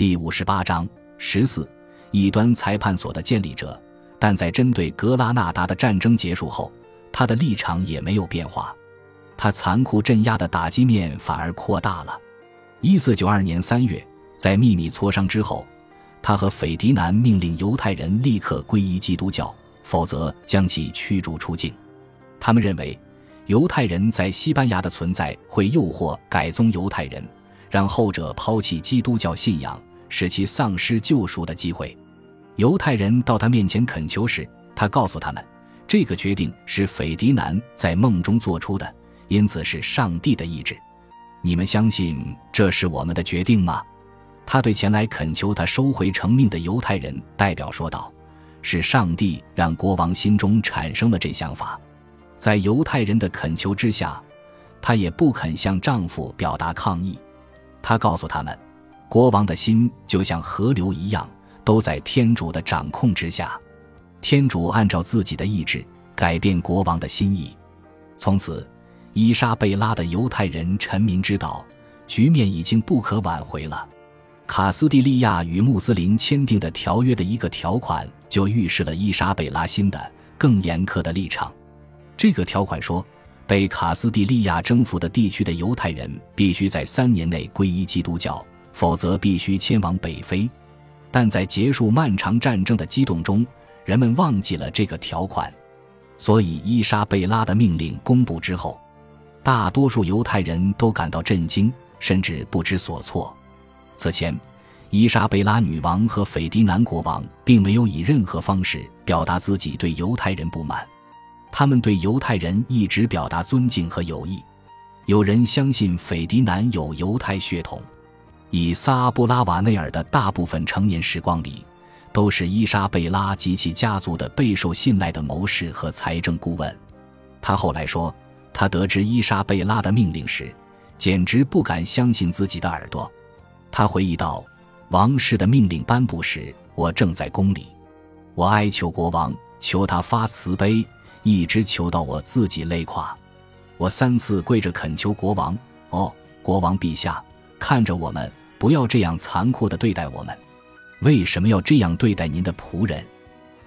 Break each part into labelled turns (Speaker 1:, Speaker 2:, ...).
Speaker 1: 第五十八章十四异端裁判所的建立者，但在针对格拉纳达的战争结束后，他的立场也没有变化。他残酷镇压的打击面反而扩大了。一四九二年三月，在秘密磋商之后，他和斐迪南命令犹太人立刻皈依基督教，否则将其驱逐出境。他们认为，犹太人在西班牙的存在会诱惑改宗犹太人，让后者抛弃基督教信仰。使其丧失救赎的机会。犹太人到他面前恳求时，他告诉他们，这个决定是斐迪南在梦中做出的，因此是上帝的意志。你们相信这是我们的决定吗？他对前来恳求他收回成命的犹太人代表说道：“是上帝让国王心中产生了这想法。”在犹太人的恳求之下，他也不肯向丈夫表达抗议。他告诉他们。国王的心就像河流一样，都在天主的掌控之下。天主按照自己的意志改变国王的心意。从此，伊莎贝拉的犹太人臣民知道，局面已经不可挽回了。卡斯蒂利亚与穆斯林签订的条约的一个条款，就预示了伊莎贝拉新的更严苛的立场。这个条款说，被卡斯蒂利亚征服的地区的犹太人必须在三年内皈依基督教。否则必须迁往北非，但在结束漫长战争的激动中，人们忘记了这个条款，所以伊莎贝拉的命令公布之后，大多数犹太人都感到震惊，甚至不知所措。此前，伊莎贝拉女王和斐迪南国王并没有以任何方式表达自己对犹太人不满，他们对犹太人一直表达尊敬和友谊。有人相信斐迪南有犹太血统。以萨布拉瓦内尔的大部分成年时光里，都是伊莎贝拉及其家族的备受信赖的谋士和财政顾问。他后来说，他得知伊莎贝拉的命令时，简直不敢相信自己的耳朵。他回忆道：“王室的命令颁布时，我正在宫里，我哀求国王，求他发慈悲，一直求到我自己累垮。我三次跪着恳求国王：‘哦，国王陛下，看着我们。’”不要这样残酷地对待我们，为什么要这样对待您的仆人？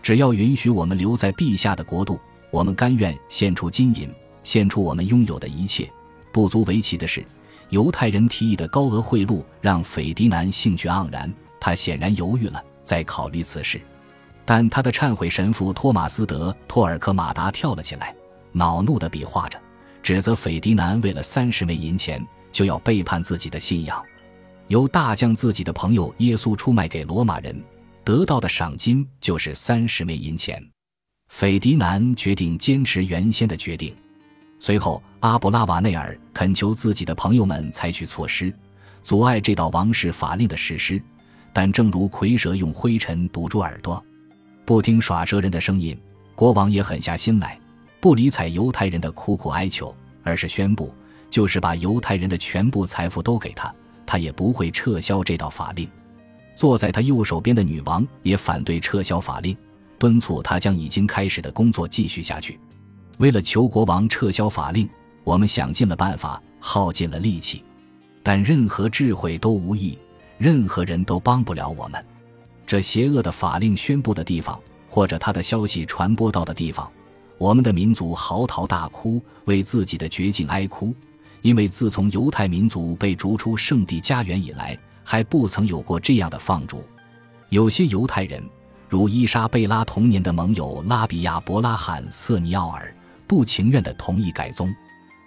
Speaker 1: 只要允许我们留在陛下的国度，我们甘愿献出金银，献出我们拥有的一切。不足为奇的是，犹太人提议的高额贿赂让斐迪南兴趣盎然，他显然犹豫了，在考虑此事。但他的忏悔神父托马斯德托尔科马达跳了起来，恼怒地比划着，指责斐迪南为了三十枚银钱就要背叛自己的信仰。由大将自己的朋友耶稣出卖给罗马人，得到的赏金就是三十枚银钱。斐迪南决定坚持原先的决定。随后，阿布拉瓦内尔恳求自己的朋友们采取措施，阻碍这道王室法令的实施。但正如蝰蛇用灰尘堵住耳朵，不听耍蛇人的声音，国王也狠下心来，不理睬犹太人的苦苦哀求，而是宣布，就是把犹太人的全部财富都给他。他也不会撤销这道法令。坐在他右手边的女王也反对撤销法令，敦促他将已经开始的工作继续下去。为了求国王撤销法令，我们想尽了办法，耗尽了力气，但任何智慧都无益，任何人都帮不了我们。这邪恶的法令宣布的地方，或者他的消息传播到的地方，我们的民族嚎啕大哭，为自己的绝境哀哭。因为自从犹太民族被逐出圣地家园以来，还不曾有过这样的放逐。有些犹太人，如伊莎贝拉童年的盟友拉比亚·伯拉罕·瑟尼奥尔，不情愿地同意改宗。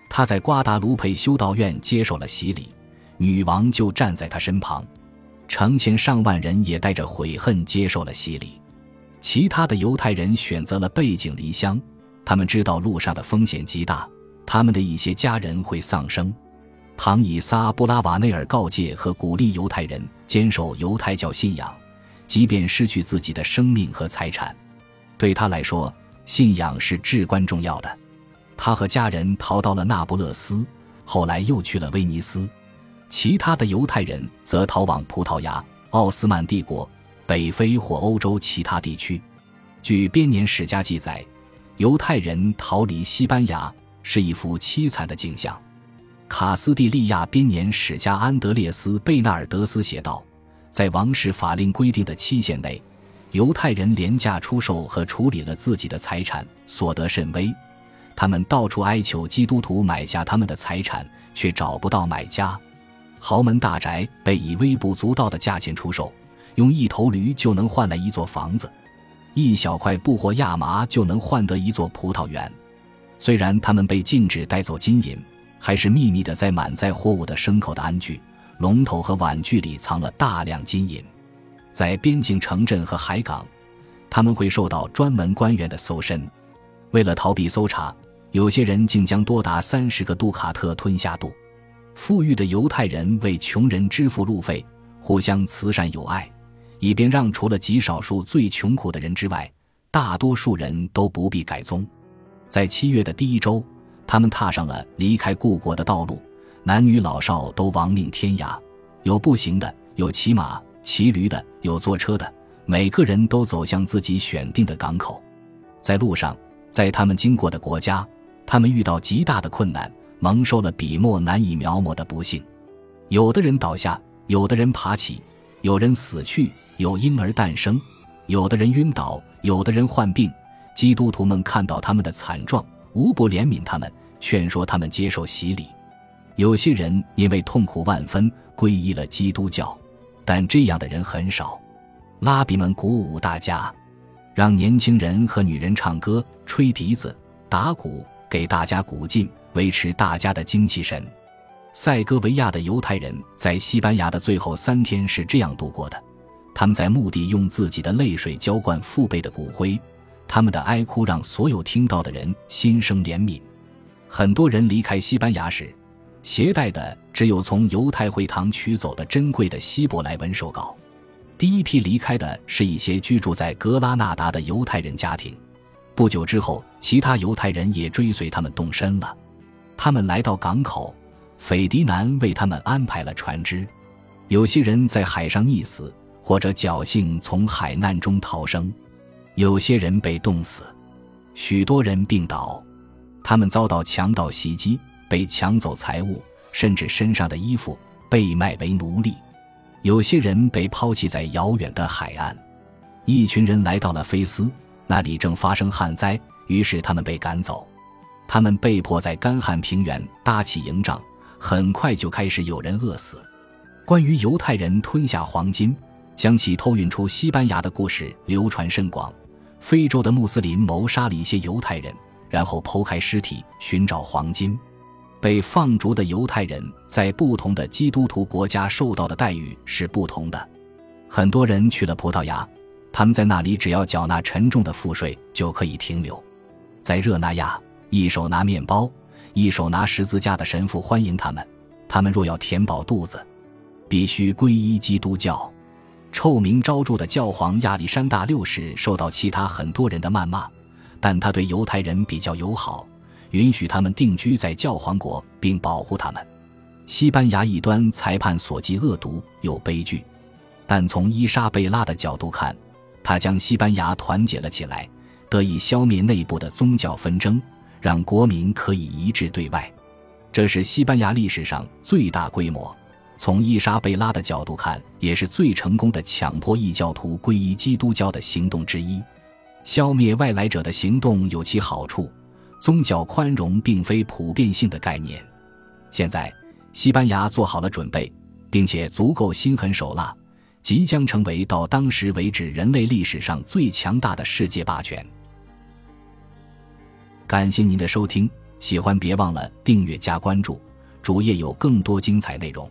Speaker 1: 他在瓜达卢佩修道院接受了洗礼，女王就站在他身旁。成千上万人也带着悔恨接受了洗礼。其他的犹太人选择了背井离乡，他们知道路上的风险极大。他们的一些家人会丧生。唐以撒·布拉瓦内尔告诫和鼓励犹太人坚守犹太教信仰，即便失去自己的生命和财产。对他来说，信仰是至关重要的。他和家人逃到了那不勒斯，后来又去了威尼斯。其他的犹太人则逃往葡萄牙、奥斯曼帝国、北非或欧洲其他地区。据编年史家记载，犹太人逃离西班牙。是一幅凄惨的景象。卡斯蒂利亚编年史家安德烈斯·贝纳尔德斯写道：“在王室法令规定的期限内，犹太人廉价出售和处理了自己的财产，所得甚微。他们到处哀求基督徒买下他们的财产，却找不到买家。豪门大宅被以微不足道的价钱出售，用一头驴就能换来一座房子，一小块布或亚麻就能换得一座葡萄园。虽然他们被禁止带走金银，还是秘密的在满载货物的牲口的鞍具、龙头和碗具里藏了大量金银。在边境城镇和海港，他们会受到专门官员的搜身。为了逃避搜查。有些人竟将多达三十个杜卡特吞下肚。富裕的犹太人为穷人支付路费，互相慈善友爱，以便让除了极少数最穷苦的人之外，大多数人都不必改宗。在七月的第一周，他们踏上了离开故国的道路，男女老少都亡命天涯，有步行的，有骑马、骑驴的，有坐车的，每个人都走向自己选定的港口。在路上，在他们经过的国家。他们遇到极大的困难，蒙受了笔墨难以描摹的不幸。有的人倒下，有的人爬起，有人死去，有婴儿诞生，有的人晕倒，有的人患病。基督徒们看到他们的惨状，无不怜悯他们，劝说他们接受洗礼。有些人因为痛苦万分，皈依了基督教，但这样的人很少。拉比们鼓舞大家，让年轻人和女人唱歌、吹笛子、打鼓。给大家鼓劲，维持大家的精气神。塞戈维亚的犹太人在西班牙的最后三天是这样度过的：他们在墓地用自己的泪水浇灌父辈的骨灰，他们的哀哭让所有听到的人心生怜悯。很多人离开西班牙时，携带的只有从犹太会堂取走的珍贵的希伯来文手稿。第一批离开的是一些居住在格拉纳达的犹太人家庭。不久之后，其他犹太人也追随他们动身了。他们来到港口，斐迪南为他们安排了船只。有些人在海上溺死，或者侥幸从海难中逃生；有些人被冻死，许多人病倒。他们遭到强盗袭击，被抢走财物，甚至身上的衣服，被卖为奴隶。有些人被抛弃在遥远的海岸。一群人来到了菲斯。那里正发生旱灾，于是他们被赶走。他们被迫在干旱平原搭起营帐，很快就开始有人饿死。关于犹太人吞下黄金，将其偷运出西班牙的故事流传甚广。非洲的穆斯林谋杀了一些犹太人，然后剖开尸体寻找黄金。被放逐的犹太人在不同的基督徒国家受到的待遇是不同的。很多人去了葡萄牙。他们在那里只要缴纳沉重的赋税就可以停留。在热那亚，一手拿面包，一手拿十字架的神父欢迎他们。他们若要填饱肚子，必须皈依基督教。臭名昭著的教皇亚历山大六世受到其他很多人的谩骂，但他对犹太人比较友好，允许他们定居在教皇国并保护他们。西班牙一端裁判所记恶毒有悲剧，但从伊莎贝拉的角度看。他将西班牙团结了起来，得以消灭内部的宗教纷争，让国民可以一致对外。这是西班牙历史上最大规模，从伊莎贝拉的角度看，也是最成功的强迫异教徒皈依基督教的行动之一。消灭外来者的行动有其好处，宗教宽容并非普遍性的概念。现在，西班牙做好了准备，并且足够心狠手辣。即将成为到当时为止人类历史上最强大的世界霸权。感谢您的收听，喜欢别忘了订阅加关注，主页有更多精彩内容。